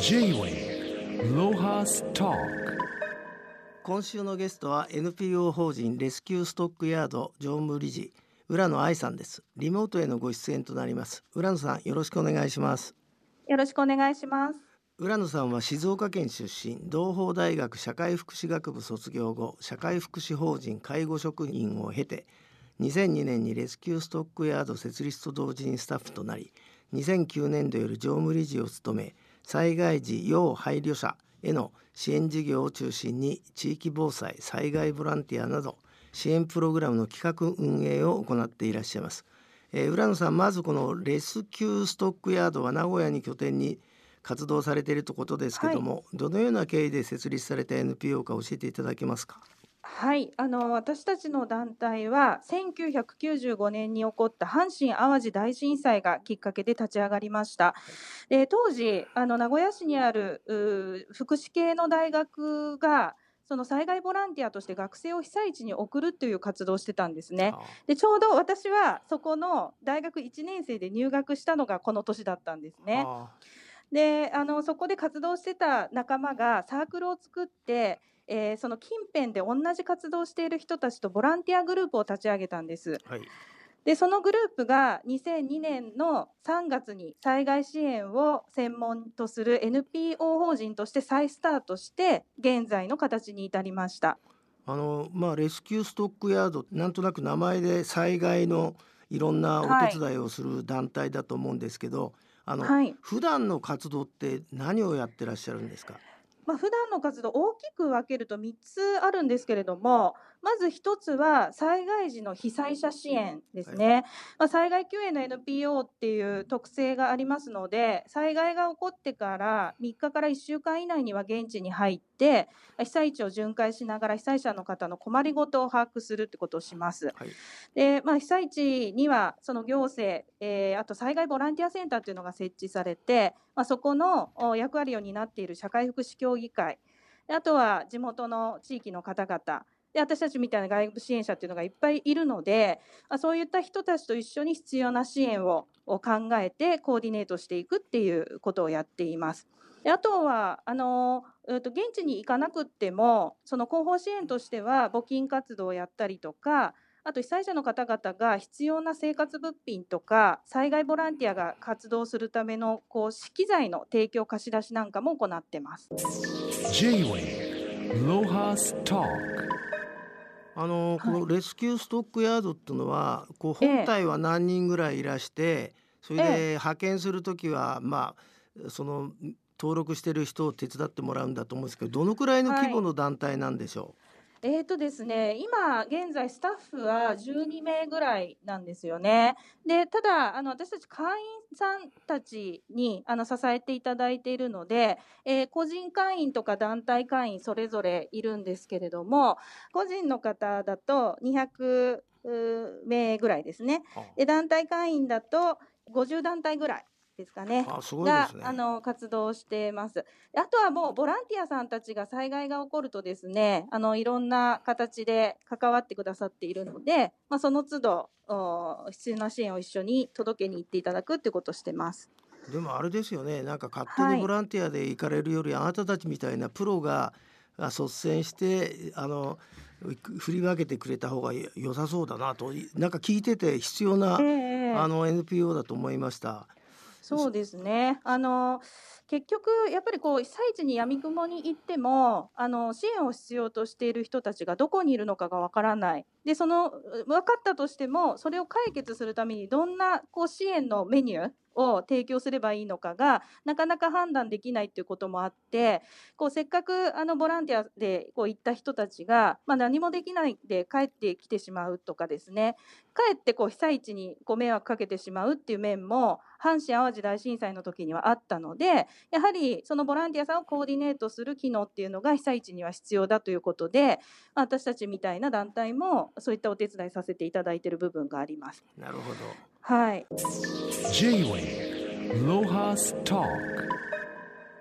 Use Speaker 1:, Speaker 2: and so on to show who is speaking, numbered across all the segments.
Speaker 1: J-Way ロハスタ
Speaker 2: 今週のゲストは NPO 法人レスキューストックヤード常務理事浦野愛さんです。リモートへのご出演となります。浦野さんよろしくお願いします。
Speaker 3: よろしくお願いします。
Speaker 2: 浦野さんは静岡県出身同胞大学社会福祉学部卒業後社会福祉法人介護職員を経て2002年にレスキューストックヤード設立と同時にスタッフとなり2009年度より常務理事を務め災害時要配慮者への支援事業を中心に地域防災災害ボランティアなど支援プログラムの企画運営を行っていらっしゃいます、えー、浦野さんまずこのレスキューストックヤードは名古屋に拠点に活動されているということですけども、はい、どのような経緯で設立された NPO か教えていただけますか？
Speaker 3: はい、あの私たちの団体は1995年に起こった阪神・淡路大震災がきっかけで立ち上がりました。で当時あの名古屋市にある福祉系の大学がその災害ボランティアとして学生を被災地に送るという活動をしてたんですね。でちょうど私はそこの大学1年生で入学したのがこの年だったんですね。であのそこで活動してた仲間がサークルを作ってえー、その近辺で同じ活動をしている人たちとボランティアグループを立ち上げたんです。はい。でそのグループが2002年の3月に災害支援を専門とする NPO 法人として再スタートして現在の形に至りました。
Speaker 2: あの、まあ、レスキューストックヤードなんとなく名前で災害のいろんなお手伝いをする団体だと思うんですけど、はい、あの、はい、普段の活動って何をやってらっしゃるんですか？
Speaker 3: まあ、普段の活動大きく分けると3つあるんですけれどもまず1つは災害時の被災者支援ですね、はい、まあ、災害救援の NPO っていう特性がありますので災害が起こってから3日から1週間以内には現地に入って被災地を巡回しながら被災者の方の困りごとを把握するってことをします。はい、でまあ、被災地にはその行政、えー、あと災害ボランティアセンターというのが設置されて、まあ、そこの役割を担っている社会福祉協議会あとは地元の地域の方々で私たちみたいな外部支援者っていうのがいっぱいいるので、そういった人たちと一緒に必要な支援を考えてコーディネートしていくっていうことをやっています。であとはあの、えー、と現地に行かなくってもその後方支援としては募金活動をやったりとかあと被災者の方々が必要な生活物品とか災害ボランティアが活動するためのこう資機材の提供貸し出しなんかも行ってます。
Speaker 2: あのこのレスキューストックヤードっていうのはこう本体は何人ぐらいいらして、それで派遣する時はまあその登録してる人を手伝ってもらうんだと思うんですけどどのくらいの規模の団体なんでしょう、はい
Speaker 3: えーとですね、今現在スタッフは12名ぐらいなんですよね。でただあの私たち会員さんたちにあの支えていただいているので、えー、個人会員とか団体会員それぞれいるんですけれども個人の方だと200名ぐらいですね。で団体会員だと50団体ぐらいですかね。
Speaker 2: あすごいです
Speaker 3: ね。あの活動してます。あとはもうボランティアさんたちが災害が起こるとですね、あのいろんな形で関わってくださっているので、まあその都度必要な支援を一緒に届けに行っていただくってことをしてます。
Speaker 2: でもあれですよね。なんか勝手にボランティアで行かれるより、はい、あなたたちみたいなプロが率先してあの振り分けてくれた方が良さそうだなとなんか聞いてて必要な、えー、あの NPO だと思いました。
Speaker 3: そうですね。あの結局やっぱりこう被災地にやみくもに行ってもあの支援を必要としている人たちがどこにいるのかがわからない。でその分かったとしてもそれを解決するためにどんなこう支援のメニューを提供すればいいのかがなかなか判断できないっていうこともあってこうせっかくあのボランティアでこう行った人たちが、まあ、何もできないで帰ってきてしまうとかですねかえってこう被災地にご迷惑かけてしまうっていう面も阪神・淡路大震災の時にはあったのでやはりそのボランティアさんをコーディネートする機能っていうのが被災地には必要だということで私たちみたいな団体もそういったお手伝いさせていただいている部分があります。
Speaker 2: なるほど
Speaker 3: はい。
Speaker 2: J-Way ロハスタ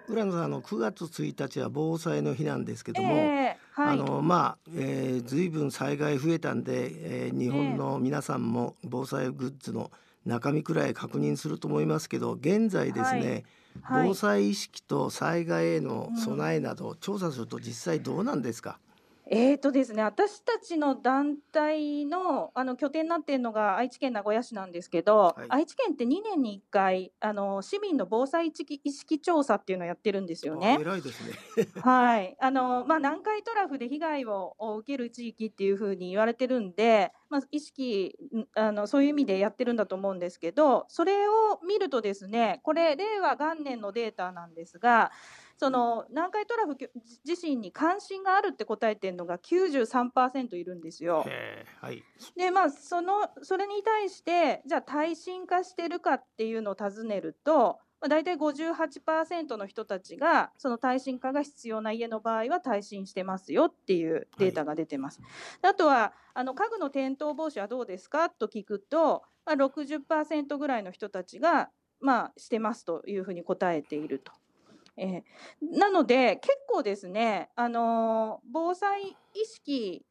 Speaker 2: 浦野さんあの9月1日は防災の日なんですけども、えーはい、あのまあ、えー、ずいぶん災害増えたんで、えー、日本の皆さんも防災グッズの中身くらい確認すると思いますけど現在ですね、はい、
Speaker 3: はい
Speaker 2: 防災意識と災害への備えなど、調査すると実際どうなんですか？
Speaker 3: えーとですね、私たちの団体のあの拠点になっているのが愛知県名古屋市なんですけど、
Speaker 2: はい
Speaker 3: 愛知県って2年に1回あの市民の防災意識調査っていうのをやってるんですよ
Speaker 2: あ
Speaker 3: ね。
Speaker 2: 偉いですね。
Speaker 3: はい、あのまあ、南海トラフで被害を受ける地域っていうふうに言われてるんで、まあ、意識んあのそういう意味でやってるんだと思うんですけどそれを見るとですねこれ令和元年のデータなんですがその南海トラフ地震に関心があるって答えてるのが93%いるんですよ。
Speaker 2: はい。
Speaker 3: でまあそのそれに対してじゃあ耐震化してるかっていうのを尋ねると、まあ、大体58%の人たちがその耐震化が必要な家の場合は耐震してますよっていうデータが出てます。であとはあの家具の転倒防止はどうですかと聞くと、まあ、60%ぐらいの人たちが、まあ、してますというふうに答えていると。えーなので結構ですね、あのー防災意識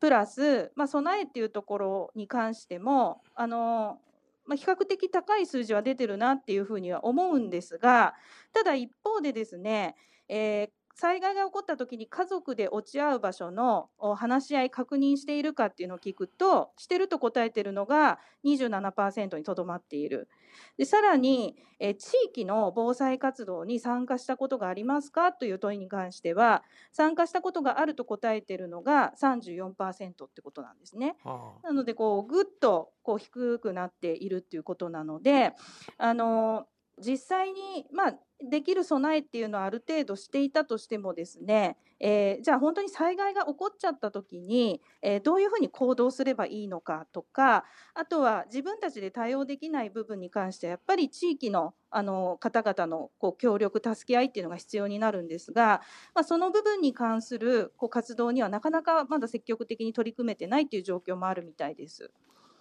Speaker 3: プラス、まあ、備えっていうところに関しても、あのーまあ、比較的高い数字は出てるなっていうふうには思うんですがただ一方でですね、えー災害が起こった時に家族で落ち合う場所のお話し合い確認しているかっていうのを聞くとしてると答えてるのが27%にとどまっている。でさらに、えー地域の防災活動に参加したことがありますかという問いに関しては参加したことがあると答えているのが34%ってことなんですね。
Speaker 2: あ
Speaker 3: なのでこうぐっとこう低くなっているっていうことなのであの実際に、まあ、できる備えっていうのはある程度していたとしてもですね、えーじゃあ本当に災害が起こっちゃった時に、えーどういうふうに行動すればいいのかとかあとは自分たちで対応できない部分に関してはやっぱり地域のあの方々のこう協力助け合いっていうのが必要になるんですが、まあ、その部分に関するこう活動にはなかなかまだ積極的に取り組めてないっていう状況もあるみたいです。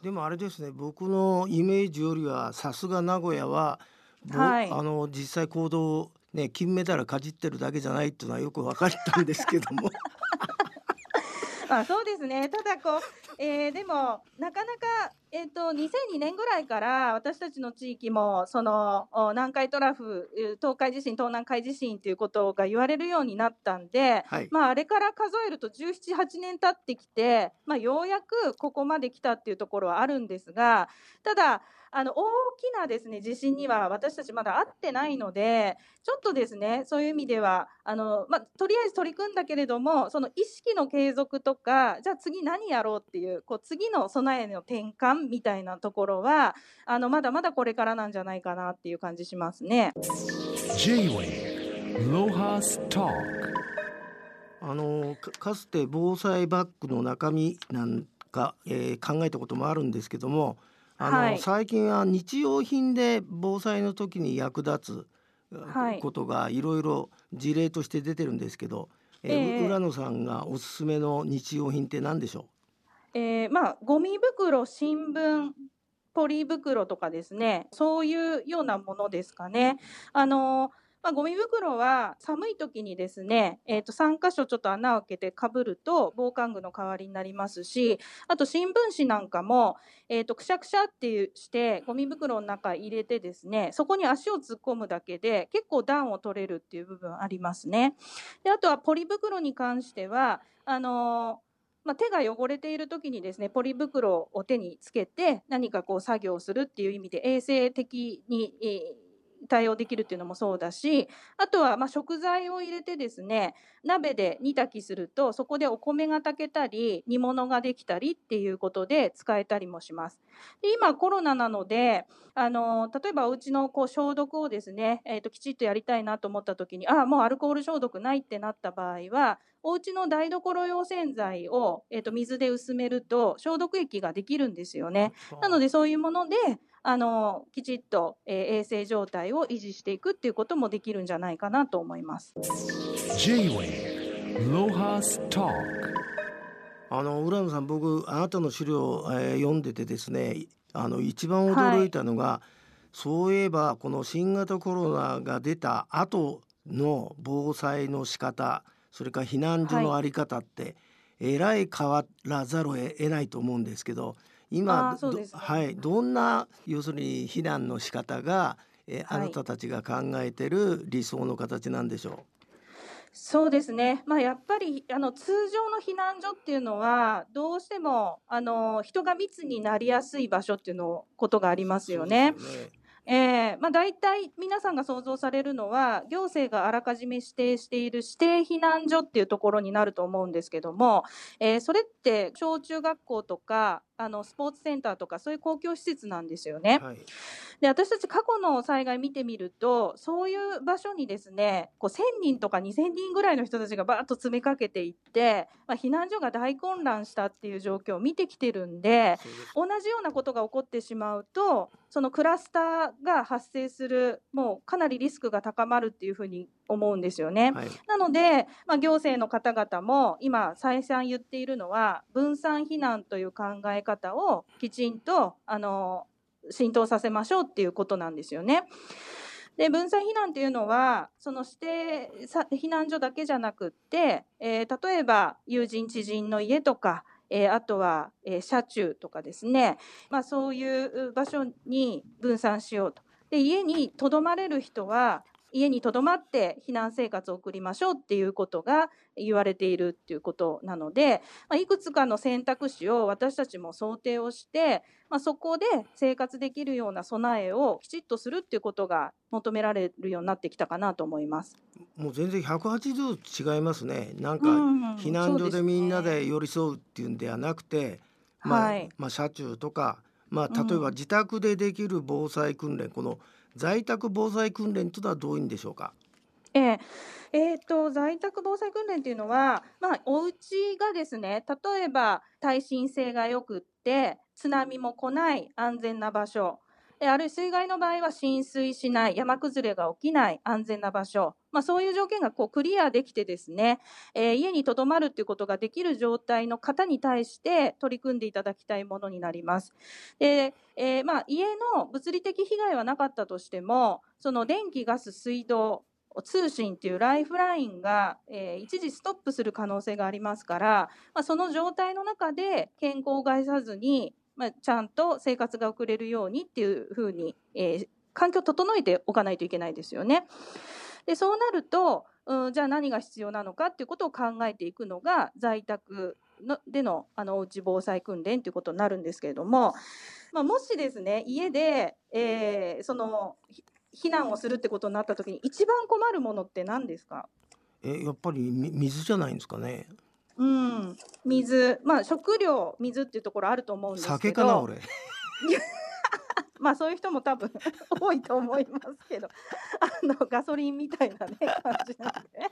Speaker 2: でもあれですね僕のイメージよりはさすが名古屋は、ぼ
Speaker 3: はい。
Speaker 2: あの実際行動ね金メダルかじってるだけじゃないっていうのはよく分かったんですけども。
Speaker 3: あそうですね。ただこう、えーでもなかなか、えー、と2002年ぐらいから私たちの地域もそのお南海トラフえー東海地震東南海地震ということが言われるようになったんで、
Speaker 2: はい。
Speaker 3: まあ、あれから数えると1718年経ってきて、まあ、ようやくここまで来たっていうところはあるんですがただあの大きなですね地震には私たちまだ会ってないのでちょっとですねそういう意味ではあの、まあ、とりあえず取り組んだけれどもその意識の継続とかじゃあ次何やろうっていうこう次の備えの転換みたいなところはあのまだまだこれからなんじゃないかなっていう感じしますね。
Speaker 1: J-Way Lohas Talk
Speaker 2: あのかかつて防災バッグの中身なんか、えー考えたこともあるんですけどもあの、
Speaker 3: はい
Speaker 2: 最近は日用品で防災の時に役立つ
Speaker 3: はい。
Speaker 2: ことがいろいろ事例として出てるんですけど、えー
Speaker 3: ええ
Speaker 2: 浦野さんがおすすめの日用品って何でしょ
Speaker 3: えーまあ、ゴミ袋、新聞、ポリ袋とかですね、そういうようなものですかね。あのーまあ、ゴミ袋は寒い時にですね、えー、と3箇所ちょっと穴を開けてかぶると防寒具の代わりになりますし、あと新聞紙なんかも、えー、とくしゃくしゃっていうしてゴミ袋の中入れてですね、そこに足を突っ込むだけで結構暖を取れるっていう部分ありますね。であとはポリ袋に関しては、あのーまあ、手が汚れている時にですねポリ袋を手につけて何かこう作業をするっていう意味で衛生的に、対応できるっていうのもそうだしあとはまあ食材を入れてですね鍋で煮炊きするとそこでお米が炊けたり煮物ができたりっていうことで使えたりもします。で今コロナなのであの例えばお家のこう消毒をですね、えー、ときちっとやりたいなと思った時にああもうアルコール消毒ないってなった場合はお家の台所用洗剤を、えー、と水で薄めると消毒液ができるんですよね。
Speaker 2: う
Speaker 3: なのでそういうものであのきちっと、えー衛生状態を維持していくっていうこともできるんじゃないかなと思います。
Speaker 2: あの浦野さん僕あなたの資料、えー読んでてですねあの一番驚いたのが、そういえばこの新型コロナが出た後の防災の仕方それから避難所のあり方って、えらい変わらざるを得ないと思うんですけど
Speaker 3: あ
Speaker 2: 今はい、どんな要するに避難の仕方が、えー
Speaker 3: はい
Speaker 2: あなたたちが考えてる理想の形なんでしょ
Speaker 3: そうですね、まあ、やっぱりあの通常の避難所っていうのはどうしてもあの人が密になりやすい場所っていうのことがありま
Speaker 2: う。
Speaker 3: すよね。
Speaker 2: ね
Speaker 3: えーまあ、大体皆さんが想像されるのは行政があらかじめ指定している指定避難所っていうところになると思うんですけども、えーそれって小中学校とかあのスポーツセンターとかそういう公共施設なんですよね。
Speaker 2: はい。
Speaker 3: で私たち過去の災害見てみるとそういう場所にですねこう1,000人とか2,000人ぐらいの人たちがバーッと詰めかけていって、まあ、避難所が大混乱したっていう状況を見てきてるんで同じようなことが起こってしまうとそのクラスターが発生するもうかなりリスクが高まるっていうふうに思うんですよね。
Speaker 2: はい。
Speaker 3: なので、まあ、行政の方々も今再三言っているのは分散避難という考え方方をきちんとあの浸透させましょうっていうことなんですよね。で分散避難っていうのはその指定さ避難所だけじゃなくって、えー例えば友人知人の家とか、えーあとは、えー車中とかですね、まあ、そういう場所に分散しようと。で家にとどまれる人は家にとどまって避難生活を送りましょうっていうことが言われているっていうことなので、まあ、いくつかの選択肢を私たちも想定をして、まあ、そこで生活できるような備えをきちっとするっていうことが求められるようになってきたかなと思います。
Speaker 2: もう全然180度違いますね。なんか
Speaker 3: うん
Speaker 2: 避難所でみんなで寄り添うっていうんではなくて、まあ、
Speaker 3: はい
Speaker 2: まあ車中とか、まあ
Speaker 3: うん
Speaker 2: 例えば自宅でできる防災訓練、この在宅防災訓練というのはどういうんでしょうか？
Speaker 3: えええーと在宅防災訓練っていうのは、まあ、お家がですね例えば耐震性がよくって津波も来ない安全な場所あるいは水害の場合は浸水しない山崩れが起きない安全な場所、まあ、そういう条件がこうクリアできてですね、えー家にとどまるっていうことができる状態の方に対して取り組んでいただきたいものになります。でえーまあ、家の物理的被害はなかったとしてもその電気ガス水道通信っていうライフラインが、えー一時ストップする可能性がありますから、まあ、その状態の中で健康を害さずに、まあ、ちゃんと生活が送れるようにっていうふうに、えー環境を整えておかないといけないですよね。でそうなると、うん、じゃあ何が必要なのかっていうことを考えていくのが在宅のでのあのおうち防災訓練ということになるんですけれども、まあ、もしですね家で、えーその避難をするってことになった時に一番困るものって何ですか？
Speaker 2: えやっぱり水じゃないんですかね。
Speaker 3: うん、水、まあ食料、水っていうところあると思うんですけど。
Speaker 2: 酒かな俺。
Speaker 3: まあそういう人も多分多いと思いますけど、あのガソリンみたいなね感じなんでね。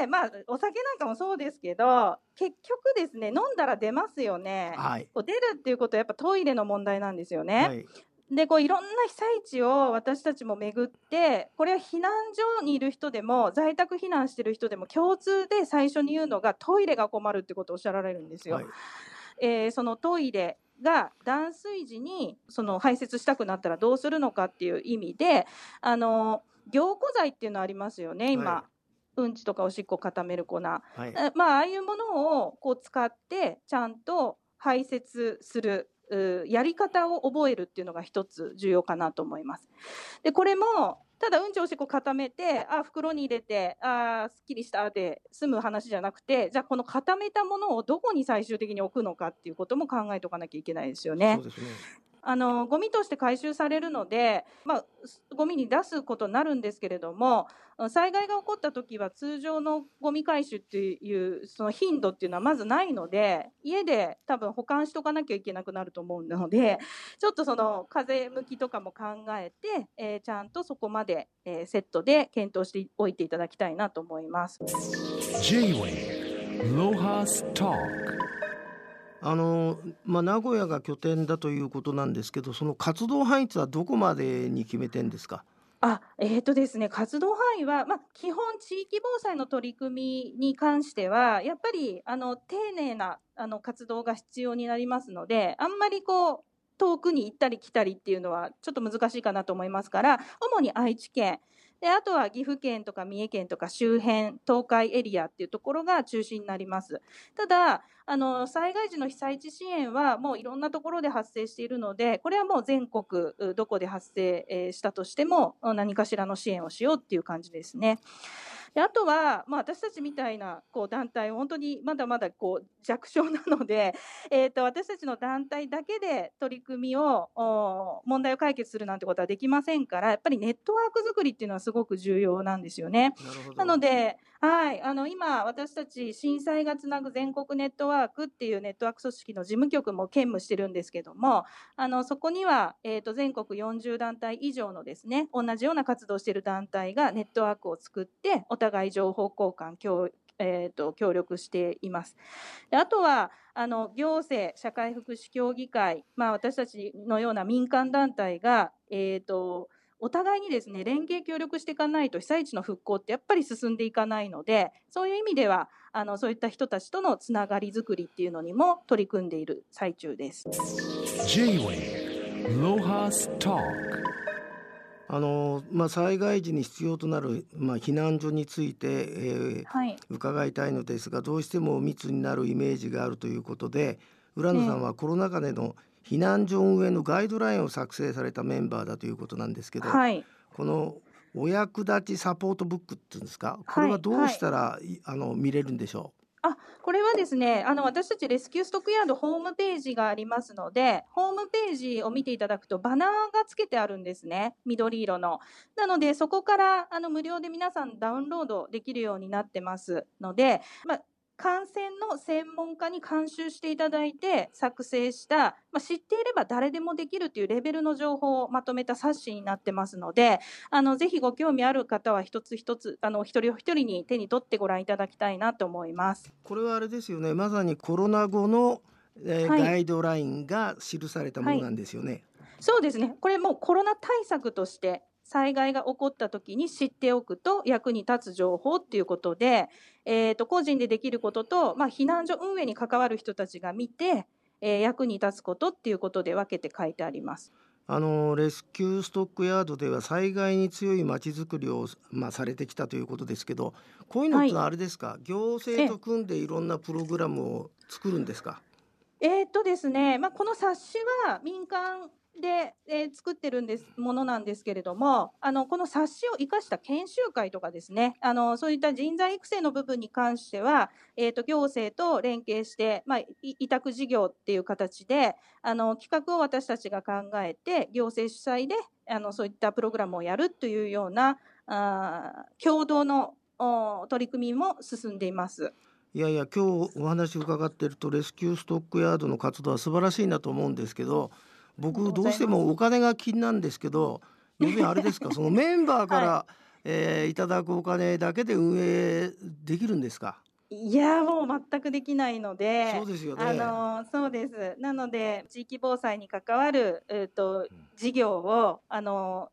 Speaker 3: で、まあお酒なんかもそうですけど、結局ですね飲んだら出ますよね。
Speaker 2: はい。
Speaker 3: こう出るっていうことはやっぱトイレの問題なんですよね。
Speaker 2: はい。
Speaker 3: でこういろんな被災地を私たちも巡ってこれは避難所にいる人でも在宅避難してる人でも共通で最初に言うのがトイレが困るってことをおっしゃられるんですよ。
Speaker 2: はい。
Speaker 3: えーそのトイレが断水時にその排泄したくなったらどうするのかっていう意味であの凝固剤っていうのありますよね今、
Speaker 2: は
Speaker 3: うんちとかおしっこ固める粉。
Speaker 2: はい。
Speaker 3: えまあああいうものをこう使ってちゃんと排泄するうやり方を覚えるっていうのが一つ重要かなと思います。でこれもただうんちおしっこ固めてあ袋に入れてあすっきりしたで済む話じゃなくてじゃあこの固めたものをどこに最終的に置くのかっていうことも考えておかなきゃいけないですよね
Speaker 2: そう。ですね。
Speaker 3: あのゴミとして回収されるので、まあ、ゴミに出すことになるんですけれども災害が起こった時は通常のゴミ回収っていうその頻度っていうのはまずないので家で多分保管しとかなきゃいけなくなると思うのでちょっとその風向きとかも考えて、えーちゃんとそこまで、えーセットで検討しておいていただきたいなと思います。
Speaker 1: J-Way Lohas Talk
Speaker 2: あのまあ名古屋が拠点だということなんですけど、その活動範囲はどこまでに決めてんですか？
Speaker 3: あ、えーとですね、活動範囲は、まあ、基本地域防災の取り組みに関しては、やっぱりあの丁寧なあの活動が必要になりますので、あんまりこう遠くに行ったり来たりっていうのはちょっと難しいかなと思いますから、主に愛知県、であとは岐阜県とか三重県とか周辺東海エリアっていうところが中心になりますただあの災害時の被災地支援はもういろんなところで発生しているのでこれはもう全国どこで発生したとしても何かしらの支援をしようっていう感じですね。であとは、まあ、私たちみたいなこう団体本当にまだまだこう弱小なので、えーと、私たちの団体だけで取り組みを問題を解決するなんてことはできませんからやっぱりネットワーク作りっていうのはすごく重要なんですよね。なのではい、あの今、私たち震災がつなぐ全国ネットワークっていうネットワーク組織の事務局も兼務してるんですけども、あのそこには、えーと、全国40団体以上のですね同じような活動している団体がネットワークを作って、お互い情報交換、協えーと、協力しています。であとはあの行政、社会福祉協議会、まあ、私たちのような民間団体が、えーとお互いにですね連携協力していかないと被災地の復興ってやっぱり進んでいかないのでそういう意味ではあのそういった人たちとのつながりづくりっていうのにも取り組んでいる最中です。
Speaker 2: あのまあ、災害時に必要となる、まあ、避難所について、えーはい、伺いたいのですがどうしても密になるイメージがあるということで浦野さんはコロナ禍での避難所運営のガイドラインを作成されたメンバーだということなんですけど、はい、このお役立ちサポートブックっていうんですか？これはどうしたら、はい、あの見れるんでしょう？
Speaker 3: あこれはですねあの私たちレスキューストックヤードホームページがありますのでホームページを見ていただくとバナーがつけてあるんですね。緑色の。なのでそこからあの無料で皆さんダウンロードできるようになってますので、まあ、感染の専門家に監修していただいて作成した、まあ、知っていれば誰でもできるというレベルの情報をまとめた冊子になってますのであのぜひご興味ある方は一つ一つあの一人一人に手に取ってご覧いただきたいなと思います。
Speaker 2: これはあれですよね。まさにコロナ後の、えーはい、ガイドラインが記されたものなんですよね。はい、
Speaker 3: そうですね。これもコロナ対策として災害が起こった時に知っておくと役に立つ情報っていうことで、えー、と個人でできることと、まあ、避難所運営に関わる人たちが見て、えー、役に立つことっていうことで分けて書いてあります。
Speaker 2: あのレスキューストックヤードでは災害に強いまちづくりを、まあ、されてきたということですけどこういうのってあれですか、はい、行政と組んでいろんなプログラムを作るんですか？
Speaker 3: えー、っとですね、まあ、この冊子は民間で、えー、作ってるんですものなんですけれどもあのこの冊子を生かした研修会とかですねあのそういった人材育成の部分に関しては、えーと、行政と連携して、まあ、委託事業っていう形であの企画を私たちが考えて行政主催であのそういったプログラムをやるというようなあ共同の取り組みも進んでいます。
Speaker 2: いやいや今日お話伺ってるとレスキューストックヤードの活動は素晴らしいなと思うんですけど僕どうしてもお金が気になんですけど要するにあれですか？そのメンバーから、はいえー、いただくお金だけで運営できるんですか？
Speaker 3: いやもう全くできないので、
Speaker 2: そうですよね。
Speaker 3: あのそうです。なので地域防災に関わるえっ、ー、と事業をあの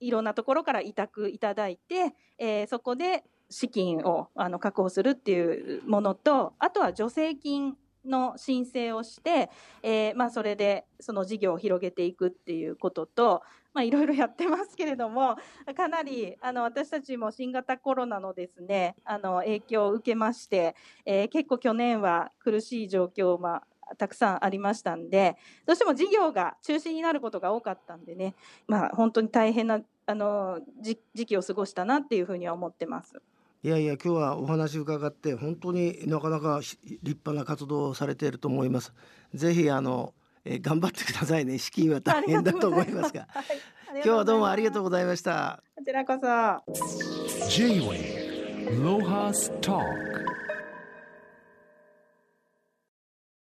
Speaker 3: いろんなところから委託いただいて、えー、そこで資金をあの確保するっていうものと、あとは助成金の申請をして、えー、まあ、それでその事業を広げていくっていうことと、まあ、いろいろやってますけれどもかなりあの私たちも新型コロナのですねあの影響を受けまして、えー、結構去年は苦しい状況、ま、たくさんありましたんでどうしても事業が中止になることが多かったんでね、まあ、本当に大変なあの時期を過ごしたなっていうふうには思ってます。
Speaker 2: いやいや今日はお話伺って本当になかなか立派な活動をされていると思います。ぜひあの、えー、頑張ってくださいね。資金は大変だと思いますが。はい、今日はどうもありがとうございました。
Speaker 3: こちらこそ。J-Way ロハスター